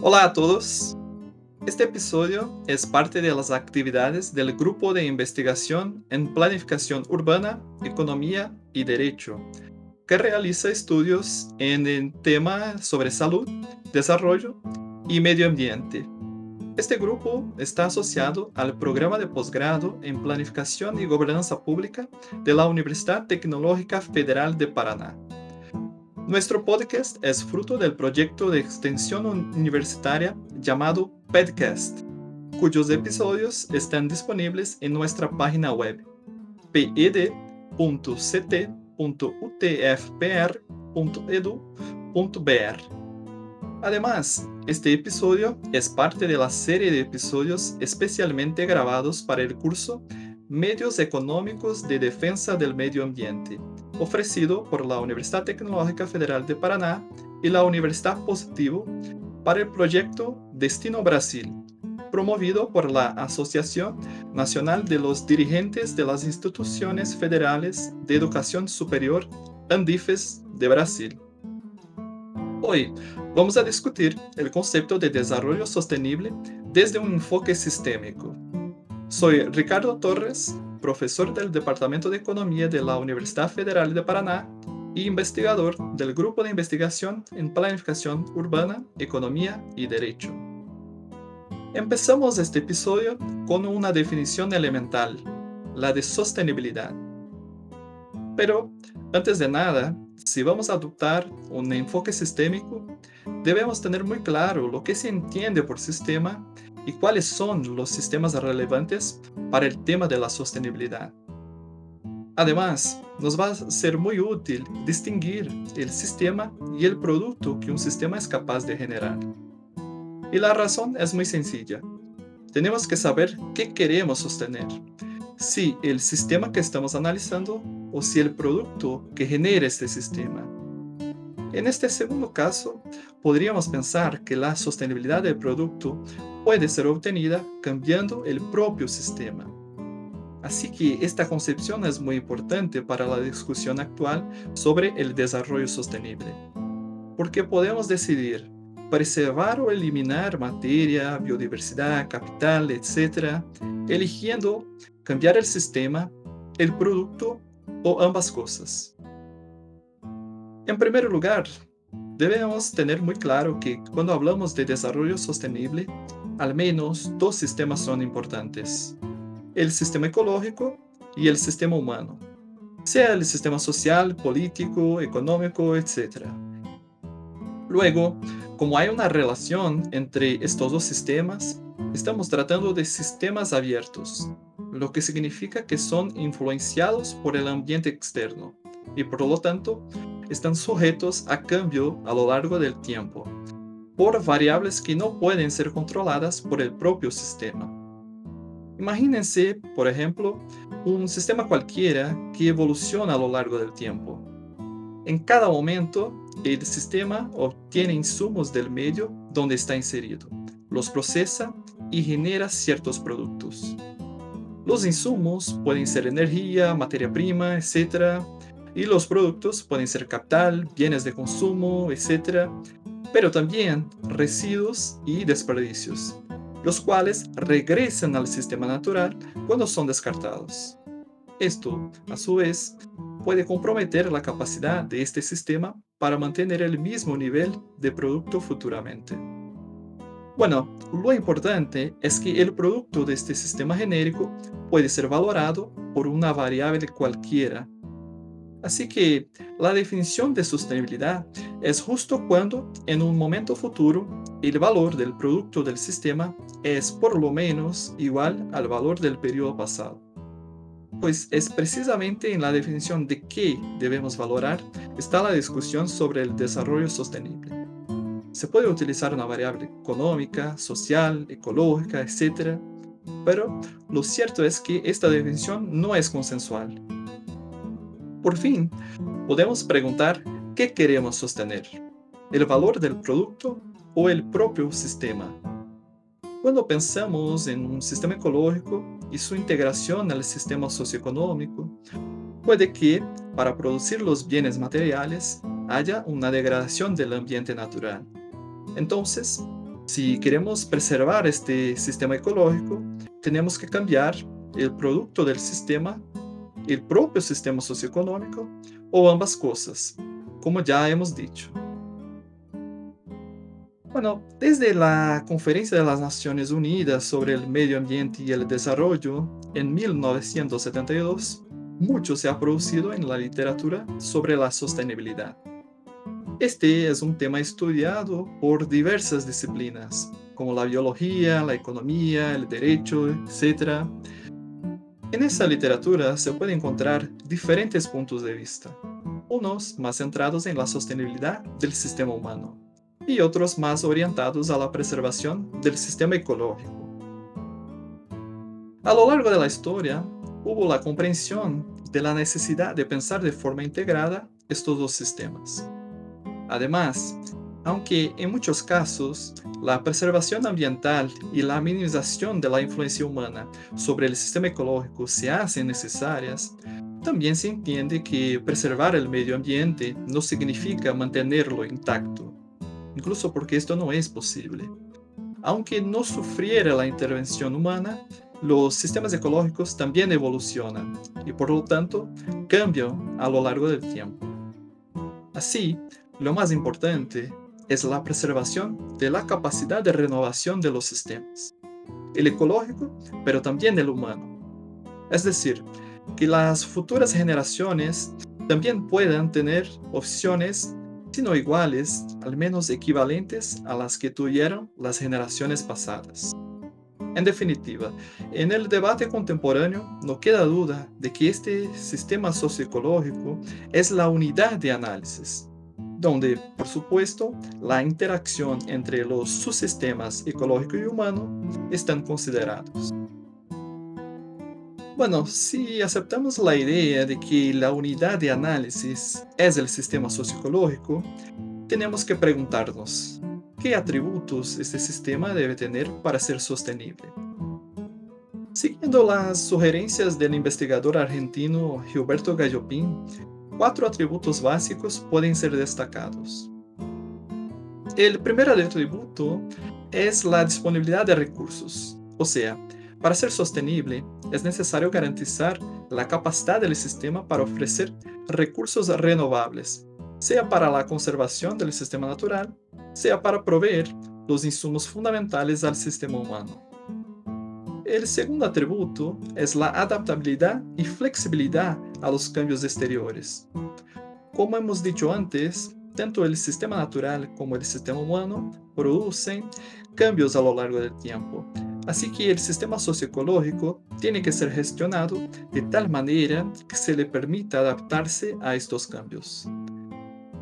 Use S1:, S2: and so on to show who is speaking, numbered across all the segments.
S1: Hola a todos. Este episodio es parte de las actividades del Grupo de Investigación en Planificación Urbana, Economía y Derecho, que realiza estudios en el tema sobre salud, desarrollo y medio ambiente. Este grupo está asociado al programa de posgrado en Planificación y Gobernanza Pública de la Universidad Tecnológica Federal de Paraná. Nuestro podcast es fruto del proyecto de extensión universitaria llamado PEDCAST, cuyos episodios están disponibles en nuestra página web ped.ct.utfpr.edu.br. Además, este episodio es parte de la serie de episodios especialmente grabados para el curso Medios Económicos de Defensa del Medio Ambiente ofrecido por la Universidad Tecnológica Federal de Paraná y la Universidad Positivo para el proyecto Destino Brasil, promovido por la Asociación Nacional de los Dirigentes de las Instituciones Federales de Educación Superior, ANDIFES, de Brasil. Hoy vamos a discutir el concepto de desarrollo sostenible desde un enfoque sistémico. Soy Ricardo Torres, profesor del Departamento de Economía de la Universidad Federal de Paraná y investigador del Grupo de Investigación en Planificación Urbana, Economía y Derecho. Empezamos este episodio con una definición elemental, la de sostenibilidad. Pero, antes de nada, si vamos a adoptar un enfoque sistémico, debemos tener muy claro lo que se entiende por sistema y cuáles son los sistemas relevantes para el tema de la sostenibilidad. Además, nos va a ser muy útil distinguir el sistema y el producto que un sistema es capaz de generar. Y la razón es muy sencilla. Tenemos que saber qué queremos sostener. Si el sistema que estamos analizando o si el producto que genera este sistema. En este segundo caso, podríamos pensar que la sostenibilidad del producto puede ser obtenida cambiando el propio sistema. Así que esta concepción es muy importante para la discusión actual sobre el desarrollo sostenible, porque podemos decidir preservar o eliminar materia, biodiversidad, capital, etc., eligiendo cambiar el sistema, el producto o ambas cosas. En primer lugar, debemos tener muy claro que cuando hablamos de desarrollo sostenible, al menos dos sistemas son importantes, el sistema ecológico y el sistema humano, sea el sistema social, político, económico, etc. Luego, como hay una relación entre estos dos sistemas, estamos tratando de sistemas abiertos, lo que significa que son influenciados por el ambiente externo y por lo tanto están sujetos a cambio a lo largo del tiempo por variables que no pueden ser controladas por el propio sistema. Imagínense, por ejemplo, un sistema cualquiera que evoluciona a lo largo del tiempo. En cada momento, el sistema obtiene insumos del medio donde está inserido, los procesa y genera ciertos productos. Los insumos pueden ser energía, materia prima, etc. Y los productos pueden ser capital, bienes de consumo, etc pero también residuos y desperdicios, los cuales regresan al sistema natural cuando son descartados. Esto, a su vez, puede comprometer la capacidad de este sistema para mantener el mismo nivel de producto futuramente. Bueno, lo importante es que el producto de este sistema genérico puede ser valorado por una variable cualquiera Así que la definición de sostenibilidad es justo cuando, en un momento futuro, el valor del producto del sistema es por lo menos igual al valor del periodo pasado. Pues es precisamente en la definición de qué debemos valorar está la discusión sobre el desarrollo sostenible. Se puede utilizar una variable económica, social, ecológica, etc. Pero lo cierto es que esta definición no es consensual por fin, podemos preguntar qué queremos sostener, el valor del producto o el propio sistema. Cuando pensamos en un sistema ecológico y su integración al sistema socioeconómico, puede que, para producir los bienes materiales, haya una degradación del ambiente natural. Entonces, Si queremos preservar este sistema ecológico, tenemos que cambiar el producto del sistema, el propio sistema socioeconómico o ambas cosas, como ya hemos dicho. Bueno, desde la Conferencia de las Naciones Unidas sobre el Medio Ambiente y el Desarrollo en 1972, mucho se ha producido en la literatura sobre la sostenibilidad. Este es un tema estudiado por diversas disciplinas, como la biología, la economía, el derecho, etc. En esa literatura se puede encontrar diferentes puntos de vista, unos más centrados en la sostenibilidad del sistema humano y otros más orientados a la preservación del sistema ecológico. A lo largo de la historia, hubo la comprensión de la necesidad de pensar de forma integrada estos dos sistemas. Además, aunque en muchos casos la preservación ambiental y la minimización de la influencia humana sobre el sistema ecológico se hacen necesarias, también se entiende que preservar el medio ambiente no significa mantenerlo intacto, incluso porque esto no es posible. Aunque no sufriera la intervención humana, los sistemas ecológicos también evolucionan y por lo tanto cambian a lo largo del tiempo. Así, lo más importante es la preservación de la capacidad de renovación de los sistemas, el ecológico, pero también el humano. Es decir, que las futuras generaciones también puedan tener opciones, si no iguales, al menos equivalentes a las que tuvieron las generaciones pasadas. En definitiva, en el debate contemporáneo no queda duda de que este sistema socioecológico es la unidad de análisis donde, por supuesto, la interacción entre los subsistemas ecológico y humano están considerados. Bueno, si aceptamos la idea de que la unidad de análisis es el sistema socioecológico, tenemos que preguntarnos, ¿qué atributos este sistema debe tener para ser sostenible? Siguiendo las sugerencias del investigador argentino Gilberto Gallopín, cuatro atributos básicos pueden ser destacados. El primer atributo es la disponibilidad de recursos, o sea, para ser sostenible es necesario garantizar la capacidad del sistema para ofrecer recursos renovables, sea para la conservación del sistema natural, sea para proveer los insumos fundamentales al sistema humano. El segundo atributo es la adaptabilidad y flexibilidad a los cambios exteriores. Como hemos dicho antes, tanto el sistema natural como el sistema humano producen cambios a lo largo del tiempo. Así que el sistema socioecológico tiene que ser gestionado de tal manera que se le permita adaptarse a estos cambios.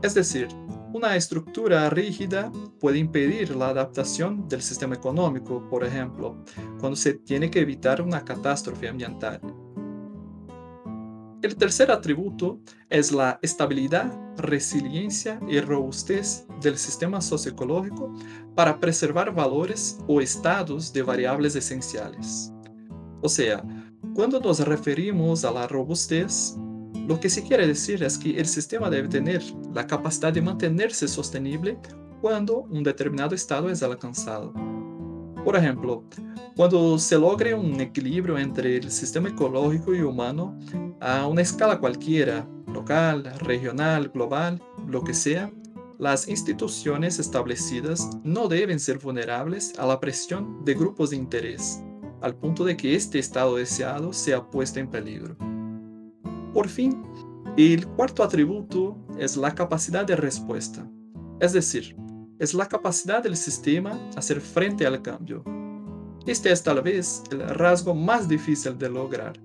S1: Es decir, una estructura rígida puede impedir la adaptación del sistema económico, por ejemplo, cuando se tiene que evitar una catástrofe ambiental. El tercer atributo es la estabilidad, resiliencia y robustez del sistema socioecológico para preservar valores o estados de variables esenciales. O sea, cuando nos referimos a la robustez, lo que se quiere decir es que el sistema debe tener la capacidad de mantenerse sostenible cuando un determinado estado es alcanzado. Por ejemplo, cuando se logre un equilibrio entre el sistema ecológico y humano a una escala cualquiera, local, regional, global, lo que sea, las instituciones establecidas no deben ser vulnerables a la presión de grupos de interés, al punto de que este estado deseado sea puesto en peligro. Por fin, el cuarto atributo es la capacidad de respuesta, es decir, es la capacidad del sistema hacer frente al cambio. Este es tal vez el rasgo más difícil de lograr,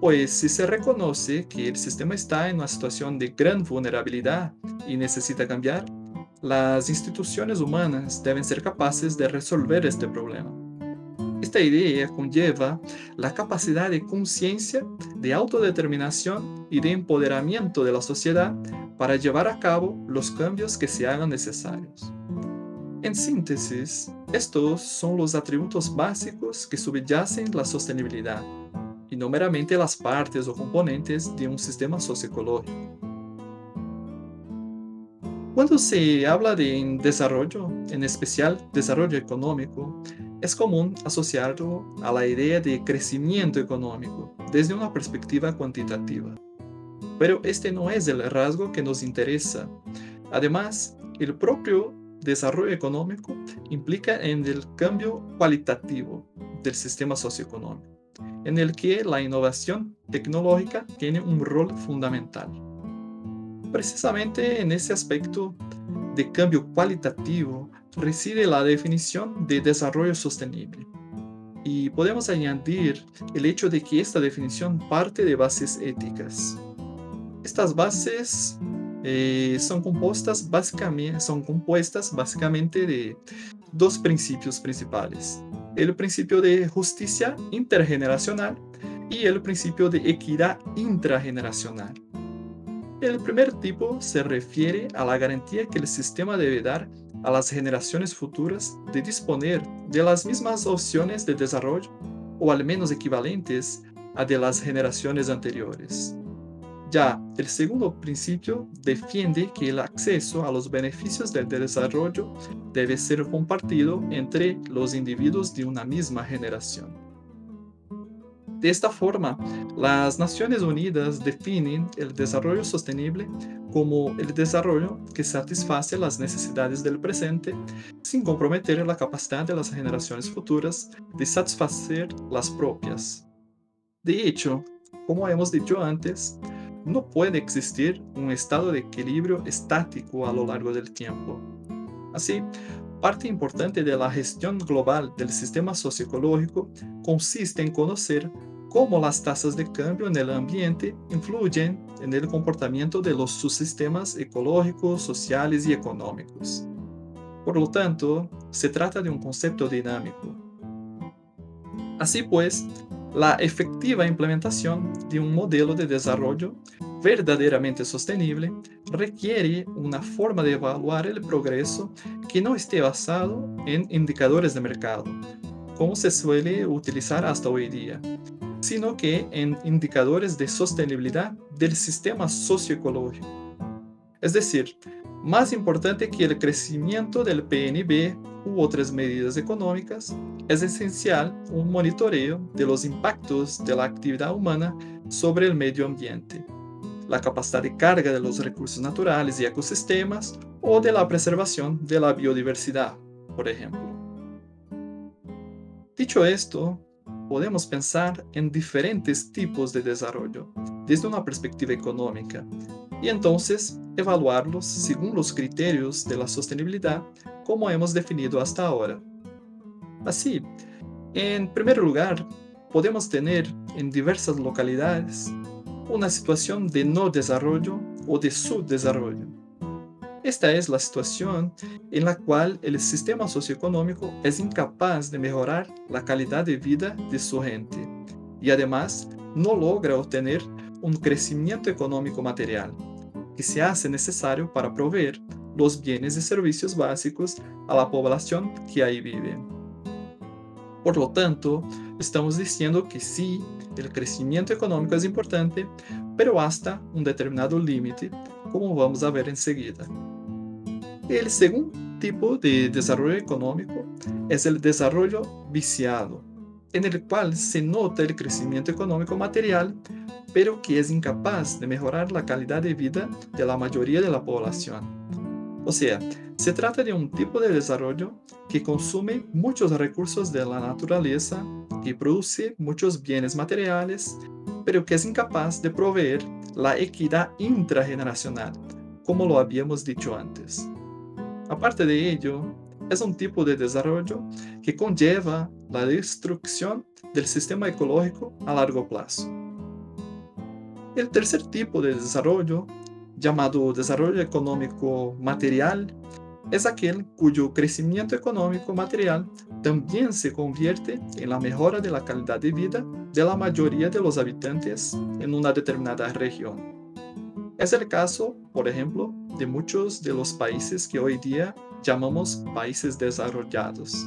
S1: pues si se reconoce que el sistema está en una situación de gran vulnerabilidad y necesita cambiar, las instituciones humanas deben ser capaces de resolver este problema. Esta idea conlleva la capacidad de conciencia, de autodeterminación y de empoderamiento de la sociedad para llevar a cabo los cambios que se hagan necesarios. En síntesis, estos son los atributos básicos que subyacen la sostenibilidad, y no meramente las partes o componentes de un sistema socioecológico. Cuando se habla de desarrollo, en especial desarrollo económico, es común asociarlo a la idea de crecimiento económico desde una perspectiva cuantitativa. Pero este no es el rasgo que nos interesa. Además, el propio desarrollo económico implica en el cambio cualitativo del sistema socioeconómico, en el que la innovación tecnológica tiene un rol fundamental. Precisamente en ese aspecto de cambio cualitativo reside la definición de desarrollo sostenible. Y podemos añadir el hecho de que esta definición parte de bases éticas. Estas bases eh, son, compuestas básicamente, son compuestas básicamente de dos principios principales. El principio de justicia intergeneracional y el principio de equidad intrageneracional. El primer tipo se refiere a la garantía que el sistema debe dar a las generaciones futuras de disponer de las mismas opciones de desarrollo o al menos equivalentes a de las generaciones anteriores. Ya el segundo principio defiende que el acceso a los beneficios del desarrollo debe ser compartido entre los individuos de una misma generación. De esta forma, las Naciones Unidas definen el desarrollo sostenible como el desarrollo que satisface las necesidades del presente sin comprometer la capacidad de las generaciones futuras de satisfacer las propias. De hecho, como hemos dicho antes, no puede existir un estado de equilibrio estático a lo largo del tiempo. Así, parte importante de la gestión global del sistema socioecológico consiste en conocer cómo las tasas de cambio en el ambiente influyen en el comportamiento de los subsistemas ecológicos, sociales y económicos. Por lo tanto, se trata de un concepto dinámico. Así pues, la efectiva implementación de un modelo de desarrollo verdaderamente sostenible requiere una forma de evaluar el progreso que no esté basado en indicadores de mercado, como se suele utilizar hasta hoy día, sino que en indicadores de sostenibilidad del sistema socioecológico. Es decir, más importante que el crecimiento del PNB u otras medidas económicas, es esencial un monitoreo de los impactos de la actividad humana sobre el medio ambiente, la capacidad de carga de los recursos naturales y ecosistemas o de la preservación de la biodiversidad, por ejemplo. Dicho esto, podemos pensar en diferentes tipos de desarrollo desde una perspectiva económica y entonces evaluarlos según los criterios de la sostenibilidad como hemos definido hasta ahora. Así, en primer lugar, podemos tener en diversas localidades una situación de no desarrollo o de subdesarrollo esta es la situación en la cual el sistema socioeconómico es incapaz de mejorar la calidad de vida de su gente y además no logra obtener un crecimiento económico material que se hace necesario para proveer los bienes y servicios básicos a la población que ahí vive. Por lo tanto, estamos diciendo que sí, el crecimiento económico es importante, pero hasta un determinado límite, como vamos a ver enseguida. El segundo tipo de desarrollo económico es el desarrollo viciado, en el cual se nota el crecimiento económico material, pero que es incapaz de mejorar la calidad de vida de la mayoría de la población. O sea, se trata de un tipo de desarrollo que consume muchos recursos de la naturaleza, y produce muchos bienes materiales, pero que es incapaz de proveer la equidad intrageneracional, como lo habíamos dicho antes. Aparte de ello, es un tipo de desarrollo que conlleva la destrucción del sistema ecológico a largo plazo. El tercer tipo de desarrollo, llamado desarrollo económico material, es aquel cuyo crecimiento económico material también se convierte en la mejora de la calidad de vida de la mayoría de los habitantes en una determinada región. Es el caso, por ejemplo, de muchos de los países que hoy día llamamos países desarrollados.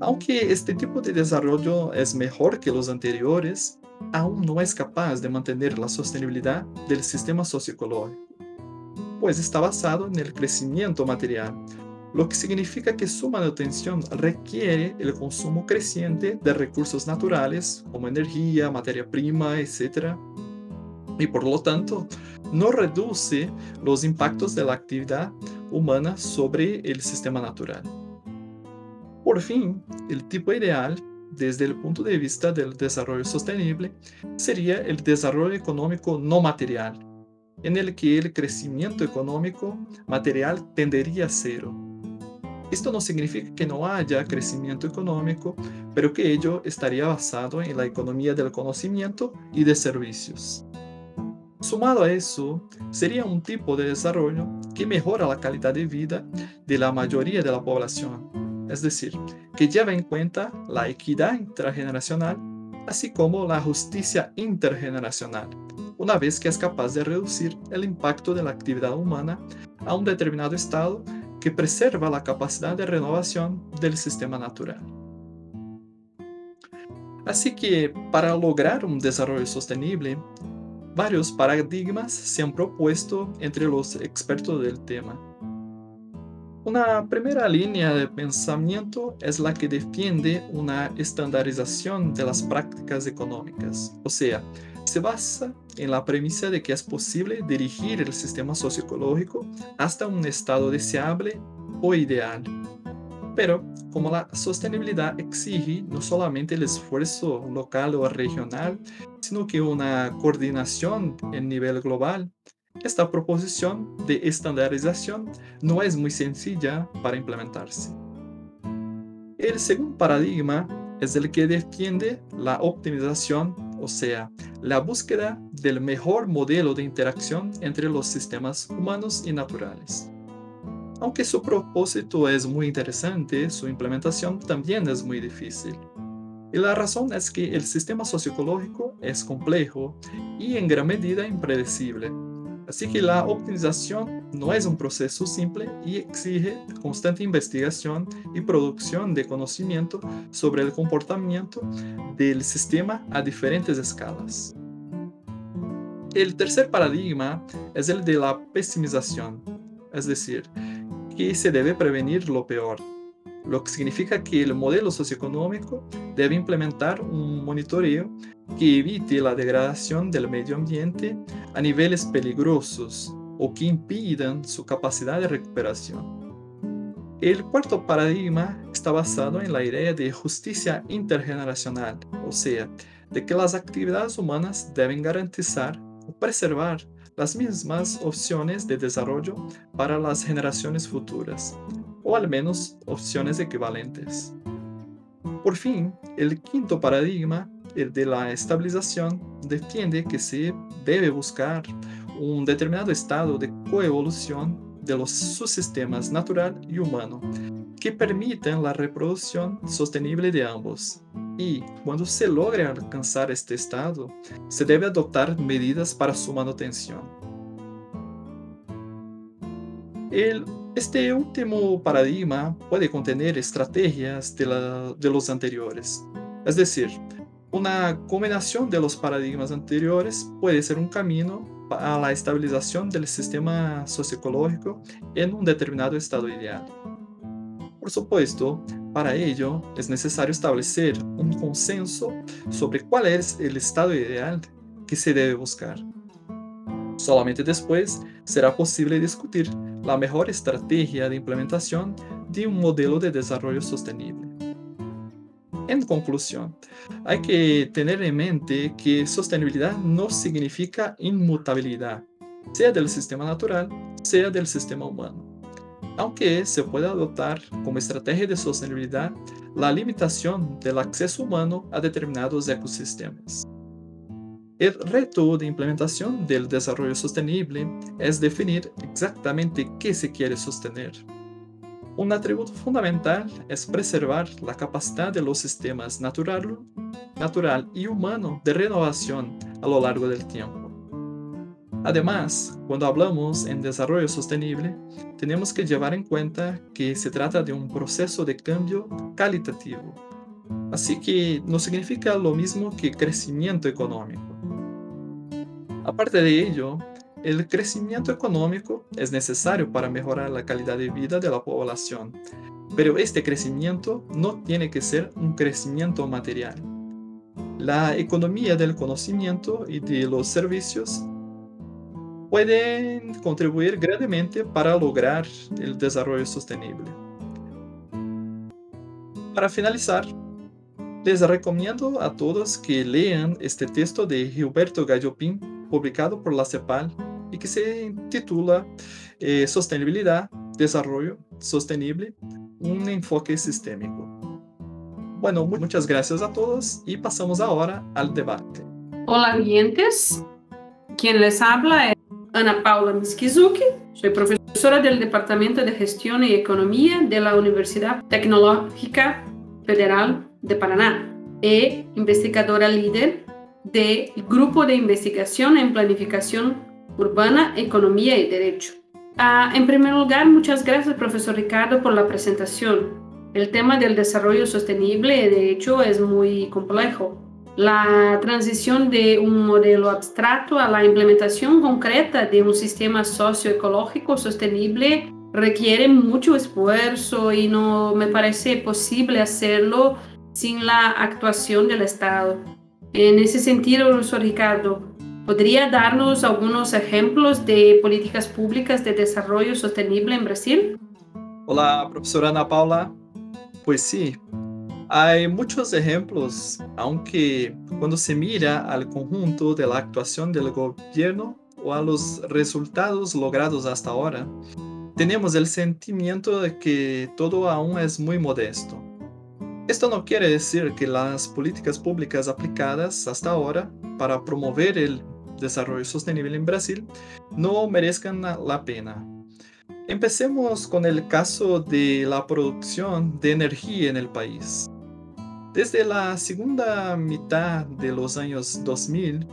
S1: Aunque este tipo de desarrollo es mejor que los anteriores, aún no es capaz de mantener la sostenibilidad del sistema socioecológico. pues está basado en el crecimiento material, lo que significa que su manutención requiere el consumo creciente de recursos naturales como energía, materia prima, etc. Y por lo tanto, no reduce los impactos de la actividad humana sobre el sistema natural. Por fin, el tipo ideal desde el punto de vista del desarrollo sostenible sería el desarrollo económico no material, en el que el crecimiento económico material tendería a cero. Esto no significa que no haya crecimiento económico, pero que ello estaría basado en la economía del conocimiento y de servicios. Sumado a eso, sería un tipo de desarrollo que mejora la calidad de vida de la mayoría de la población, es decir, que lleva en cuenta la equidad intrageneracional, así como la justicia intergeneracional, una vez que es capaz de reducir el impacto de la actividad humana a un determinado estado que preserva la capacidad de renovación del sistema natural. Así que para lograr un desarrollo sostenible, varios paradigmas se han propuesto entre los expertos del tema. Una primera línea de pensamiento es la que defiende una estandarización de las prácticas económicas, o sea, se basa en la premisa de que es posible dirigir el sistema socioecológico hasta un estado deseable o ideal. Pero como la sostenibilidad exige no solamente el esfuerzo local o regional, sino que una coordinación en nivel global, esta proposición de estandarización no es muy sencilla para implementarse. El segundo paradigma es el que defiende la optimización, o sea, la búsqueda del mejor modelo de interacción entre los sistemas humanos y naturales. Aunque su propósito es muy interesante, su implementación también es muy difícil. Y la razón es que el sistema socioecológico es complejo y en gran medida impredecible Así que la optimización no es un proceso simple y exige constante investigación y producción de conocimiento sobre el comportamiento del sistema a diferentes escalas. El tercer paradigma es el de la pesimización, es decir, que se debe prevenir lo peor, lo que significa que el modelo socioeconómico debe implementar un monitoreo que evite la degradación del medio ambiente a niveles peligrosos o que impidan su capacidad de recuperación. El cuarto paradigma está basado en la idea de justicia intergeneracional, o sea, de que las actividades humanas deben garantizar o preservar las mismas opciones de desarrollo para las generaciones futuras, o al menos opciones equivalentes. Por fin, el quinto paradigma, el de la estabilización, defiende que se debe buscar un determinado estado de coevolución de los subsistemas natural y humano que permitan la reproducción sostenible de ambos. Y cuando se logre alcanzar este estado, se debe adoptar medidas para su manutención. Este último paradigma puede contener estrategias de, los anteriores. Es decir, una combinación de los paradigmas anteriores puede ser un camino a la estabilización del sistema socioecológico en un determinado estado ideal. Por supuesto, para ello es necesario establecer un consenso sobre cuál es el estado ideal que se debe buscar. Solamente después será posible discutir la mejor estrategia de implementación de un modelo de desarrollo sostenible. En conclusión, hay que tener en mente que sostenibilidad no significa inmutabilidad, sea del sistema natural, sea del sistema humano. Aunque se puede adoptar como estrategia de sostenibilidad la limitación del acceso humano a determinados ecosistemas. El reto de implementación del desarrollo sostenible es definir exactamente qué se quiere sostener. Un atributo fundamental es preservar la capacidad de los sistemas natural, natural y humano de renovación a lo largo del tiempo. Además, cuando hablamos en desarrollo sostenible, tenemos que llevar en cuenta que se trata de un proceso de cambio calitativo. Así que no significa lo mismo que crecimiento económico. Aparte de ello, el crecimiento económico es necesario para mejorar la calidad de vida de la población, pero este crecimiento no tiene que ser un crecimiento material. La economía del conocimiento y de los servicios pueden contribuir grandemente para lograr el desarrollo sostenible. Para finalizar, les recomiendo a todos que lean este texto de Gilberto Gallopín, publicado por la CEPAL, y que se titula eh, Sostenibilidad, Desarrollo Sostenible, un enfoque sistémico. Bueno, muchas gracias a todos y pasamos ahora al debate.
S2: Hola, oyentes. Quien les habla es Ana Paula Miskizuki. Soy profesora del Departamento de Gestión y Economía de la Universidad Tecnológica Federal de Paraná e investigadora líder del Grupo de Investigación en Planificación Urbana, Economía y Derecho. Ah, en primer lugar, muchas gracias, profesor Ricardo, por la presentación. El tema del desarrollo sostenible, de hecho, es muy complejo la transición de un modelo abstracto a la implementación concreta de un sistema socioecológico sostenible requiere mucho esfuerzo y no me parece posible hacerlo sin la actuación del Estado. En ese sentido, profesor Ricardo, ¿podría darnos algunos ejemplos de políticas públicas de desarrollo sostenible en Brasil?
S1: Hola, profesora Ana Paula. Pues sí, hay muchos ejemplos, aunque cuando se mira al conjunto de la actuación del gobierno o a los resultados logrados hasta ahora, tenemos el sentimiento de que todo aún es muy modesto. Esto no quiere decir que las políticas públicas aplicadas hasta ahora para promover el desarrollo sostenible en Brasil no merezcan la pena. Empecemos con el caso de la producción de energía en el país. Desde la segunda mitad de los años 2000,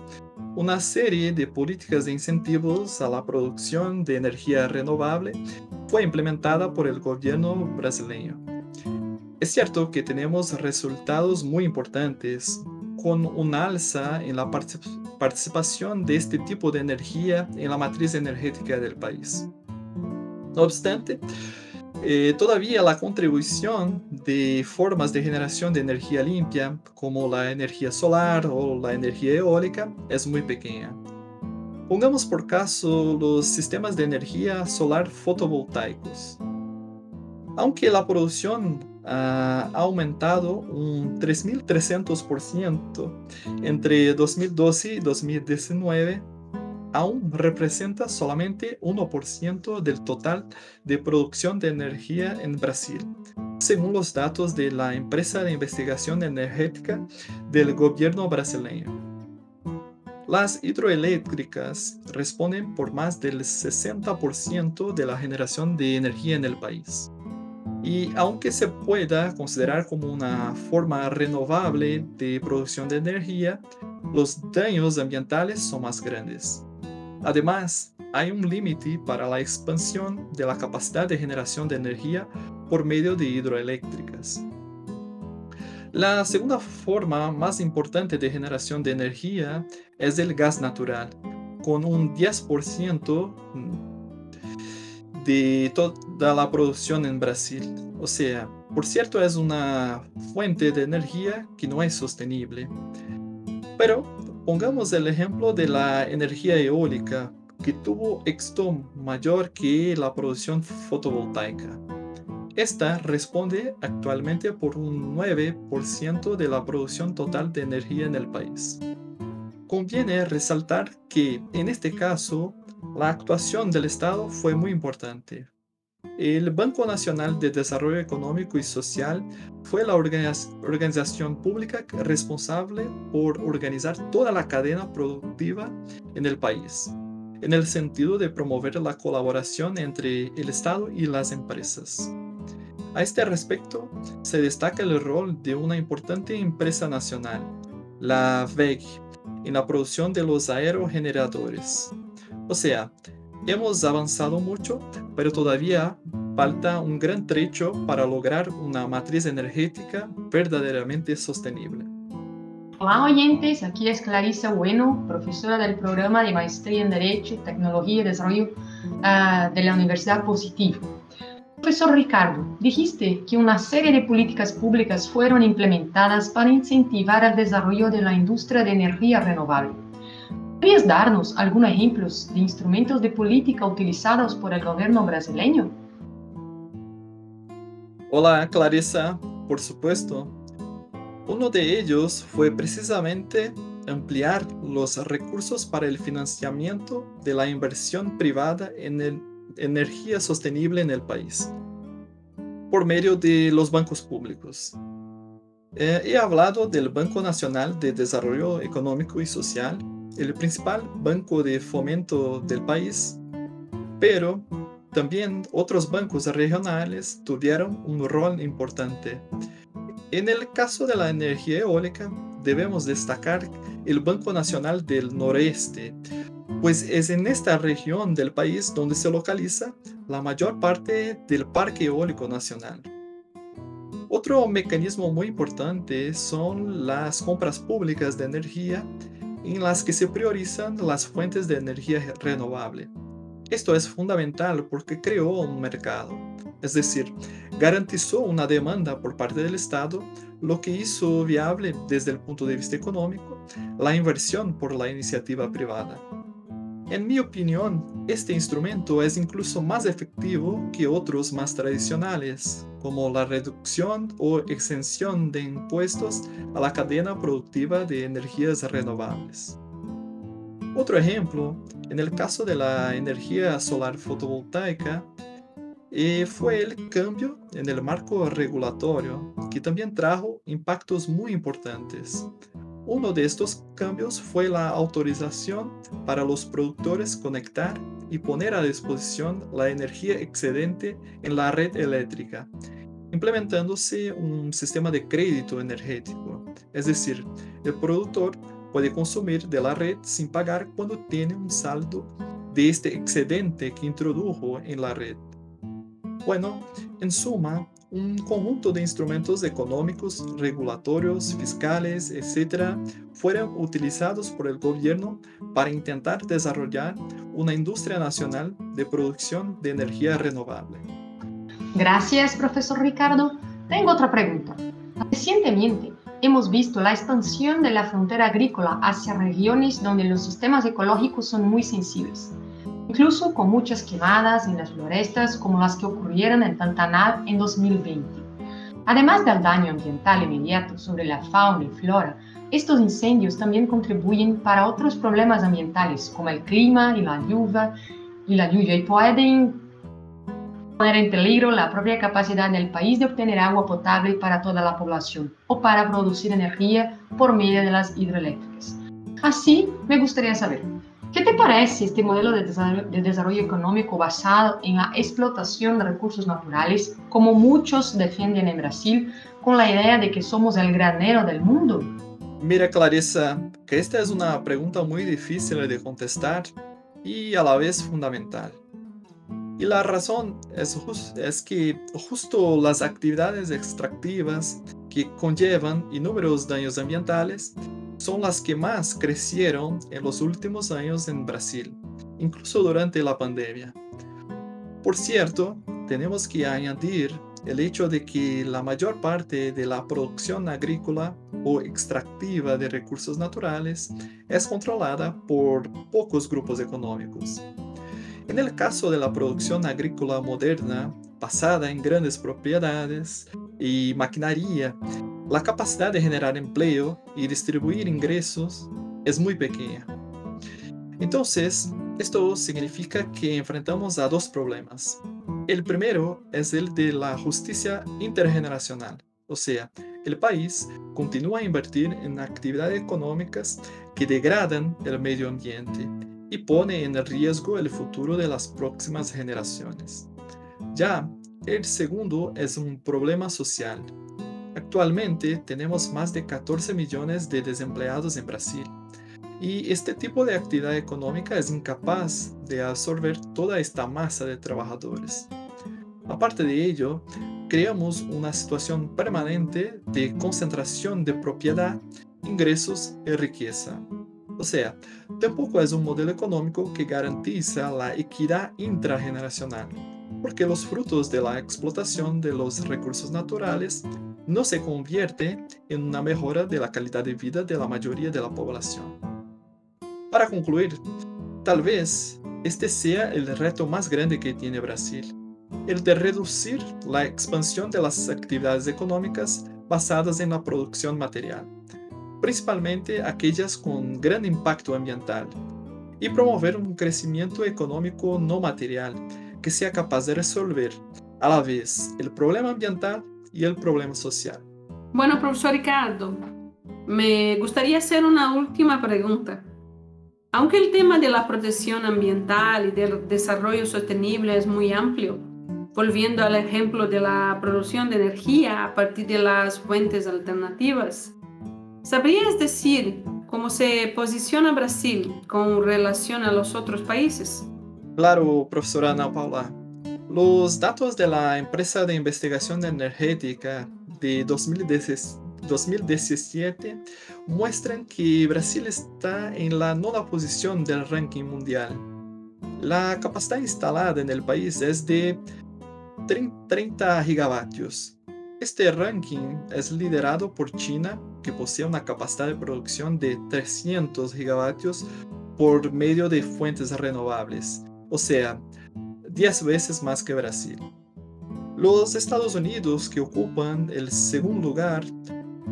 S1: una serie de políticas de incentivos a la producción de energía renovable fue implementada por el gobierno brasileño. Es cierto que tenemos resultados muy importantes con un alza en la participación de este tipo de energía en la matriz energética del país. No obstante, eh, todavía la contribución de formas de generación de energía limpia, como la energía solar o la energía eólica, es muy pequeña. Pongamos por caso los sistemas de energía solar fotovoltaicos. Aunque la producción ha aumentado un 3.300% entre 2012 y 2019, aún representa solamente 1% del total de producción de energía en Brasil, según los datos de la empresa de investigación energética del gobierno brasileño. Las hidroeléctricas responden por más del 60% de la generación de energía en el país. Y aunque se pueda considerar como una forma renovable de producción de energía, los daños ambientales son más grandes. Además, hay un límite para la expansión de la capacidad de generación de energía por medio de hidroeléctricas. La segunda forma más importante de generación de energía es el gas natural, con un 10% de toda la producción en Brasil. O sea, por cierto, es una fuente de energía que no es sostenible. Pero Pongamos el ejemplo de la energía eólica, que tuvo éxito mayor que la producción fotovoltaica. Esta responde actualmente por un 9% de la producción total de energía en el país. Conviene resaltar que en este caso la actuación del Estado fue muy importante, el Banco Nacional de Desarrollo Económico y Social fue la organización pública responsable por organizar toda la cadena productiva en el país, en el sentido de promover la colaboración entre el Estado y las empresas. A este respecto, se destaca el rol de una importante empresa nacional, la VEG, en la producción de los aerogeneradores. O sea, Hemos avanzado mucho, pero todavía falta un gran trecho para lograr una matriz energética verdaderamente sostenible.
S3: Hola oyentes, aquí es Clarisa Bueno, profesora del programa de Maestría en Derecho, Tecnología y Desarrollo uh, de la Universidad Positivo. Profesor Ricardo, dijiste que una serie de políticas públicas fueron implementadas para incentivar el desarrollo de la industria de energía renovable. ¿Podrías darnos algunos ejemplos de instrumentos de política utilizados por el gobierno brasileño?
S1: Hola, Clarisa, por supuesto. Uno de ellos fue precisamente ampliar los recursos para el financiamiento de la inversión privada en energía sostenible en el país por medio de los bancos públicos. Eh, he hablado del Banco Nacional de Desarrollo Económico y Social, el principal banco de fomento del país, pero también otros bancos regionales tuvieron un rol importante. En el caso de la energía eólica, debemos destacar el Banco Nacional del Noreste, pues es en esta región del país donde se localiza la mayor parte del Parque Eólico Nacional. Otro mecanismo muy importante son las compras públicas de energía en las que se priorizan las fuentes de energía renovable. Esto es fundamental porque creó un mercado, es decir, garantizó una demanda por parte del Estado, lo que hizo viable desde el punto de vista económico la inversión por la iniciativa privada. En mi opinión, este instrumento es incluso más efectivo que otros más tradicionales, como la reducción o exención de impuestos a la cadena productiva de energías renovables. Otro ejemplo, en el caso de la energía solar fotovoltaica, eh, fue el cambio en el marco regulatorio, que también trajo impactos muy importantes. Uno de estos cambios fue la autorización para los productores conectar y poner a disposición la energía excedente en la red eléctrica, implementándose un sistema de crédito energético. Es decir, el productor puede consumir de la red sin pagar cuando tiene un saldo de este excedente que introdujo en la red. Bueno, en suma, un conjunto de instrumentos económicos, regulatorios, fiscales, etc., fueron utilizados por el gobierno para intentar desarrollar una industria nacional de producción de energía renovable.
S3: Gracias, profesor Ricardo. Tengo otra pregunta. Recientemente hemos visto la expansión de la frontera agrícola hacia regiones donde los sistemas ecológicos son muy sensibles incluso con muchas quemadas en las florestas como las que ocurrieron en Pantanal en 2020. Además del daño ambiental inmediato sobre la fauna y flora, estos incendios también contribuyen para otros problemas ambientales como el clima y la lluvia, y la lluvia y pueden poner en peligro la propia capacidad del país de obtener agua potable para toda la población o para producir energía por medio de las hidroeléctricas. Así, me gustaría saber, ¿Qué te parece este modelo de desarrollo, económico basado en la explotación de recursos naturales, como muchos defienden en Brasil, con la idea de que somos el granero del mundo?
S1: Mira, Clarissa, que esta es una pregunta muy difícil de contestar y a la vez fundamental. Y la razón es, es que justo las actividades extractivas que conllevan inúmeros daños ambientales son las que más crecieron en los últimos años en Brasil, incluso durante la pandemia. Por cierto, tenemos que añadir el hecho de que la mayor parte de la producción agrícola o extractiva de recursos naturales es controlada por pocos grupos económicos. En el caso de la producción agrícola moderna, basada en grandes propiedades y maquinaria, la capacidad de generar empleo y distribuir ingresos es muy pequeña. Entonces, esto significa que enfrentamos a dos problemas. El primero es el de la justicia intergeneracional, o sea, el país continúa a invertir en actividades económicas que degradan el medio ambiente y pone en riesgo el futuro de las próximas generaciones. Ya, el segundo es un problema social Actualmente tenemos más de 14 millones de desempleados en Brasil y este tipo de actividad económica es incapaz de absorber toda esta masa de trabajadores. Aparte de ello, creamos una situación permanente de concentración de propiedad ingresos y riqueza. O sea, tampoco es un modelo económico que garantiza la equidad intrageneracional, porque los frutos de la explotación de los recursos naturales no se convierte en una mejora de la calidad de vida de la mayoría de la población. Para concluir, tal vez este sea el reto más grande que tiene Brasil, el de reducir la expansión de las actividades económicas basadas en la producción material principalmente aquellas con gran impacto ambiental, y promover un crecimiento económico no material que sea capaz de resolver a la vez el problema ambiental y el problema social.
S2: Bueno, profesor Ricardo, me gustaría hacer una última pregunta. Aunque el tema de la protección ambiental y del desarrollo sostenible es muy amplio, volviendo al ejemplo de la producción de energía a partir de las fuentes alternativas, ¿Sabrías decir cómo se posiciona Brasil con relación a los otros países?
S1: Claro, profesora Ana Paula. Los datos de la empresa de investigación energética de 2017 muestran que Brasil está en la nona posición del ranking mundial. La capacidad instalada en el país es de 30 gigavatios, este ranking es liderado por China, que posee una capacidad de producción de 300 gigavatios por medio de fuentes renovables, o sea, 10 veces más que Brasil. Los Estados Unidos, que ocupan el segundo lugar,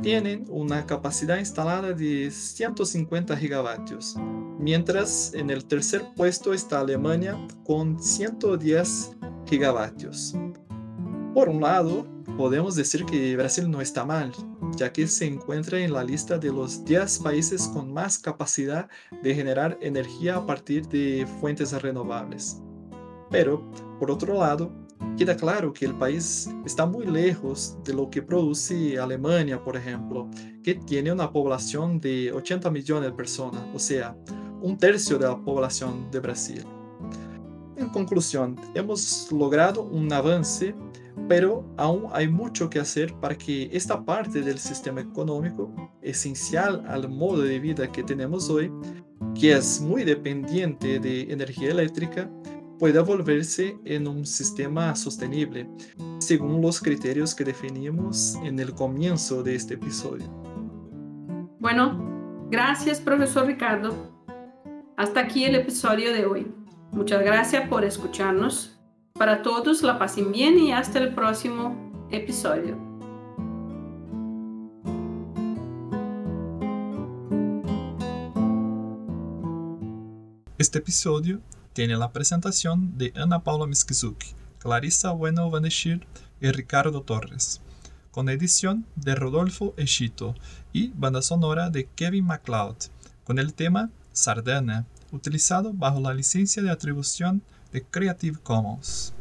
S1: tienen una capacidad instalada de 150 gigavatios, mientras en el tercer puesto está Alemania con 110 gigavatios. Por un lado, podemos decir que Brasil no está mal, ya que se encuentra en la lista de los 10 países con más capacidad de generar energía a partir de fuentes renovables. Pero, por otro lado, queda claro que el país está muy lejos de lo que produce Alemania, por ejemplo, que tiene una población de 80 millones de personas, o sea, un tercio de la población de Brasil. En conclusión, hemos logrado un avance pero aún hay mucho que hacer para que esta parte del sistema económico, esencial al modo de vida que tenemos hoy, que es muy dependiente de energía eléctrica, pueda volverse en un sistema sostenible, según los criterios que definimos en el comienzo de este episodio.
S2: Bueno, gracias profesor Ricardo. Hasta aquí el episodio de hoy. Muchas gracias por escucharnos para todos, la pasen bien y hasta el próximo episodio.
S1: Este episodio tiene la presentación de Ana Paula Miskizuki, Clarissa Bueno Vaneshir y Ricardo Torres, con edición de Rodolfo Echito y banda sonora de Kevin MacLeod, con el tema Sardana, utilizado bajo la licencia de atribución de Creative Commons.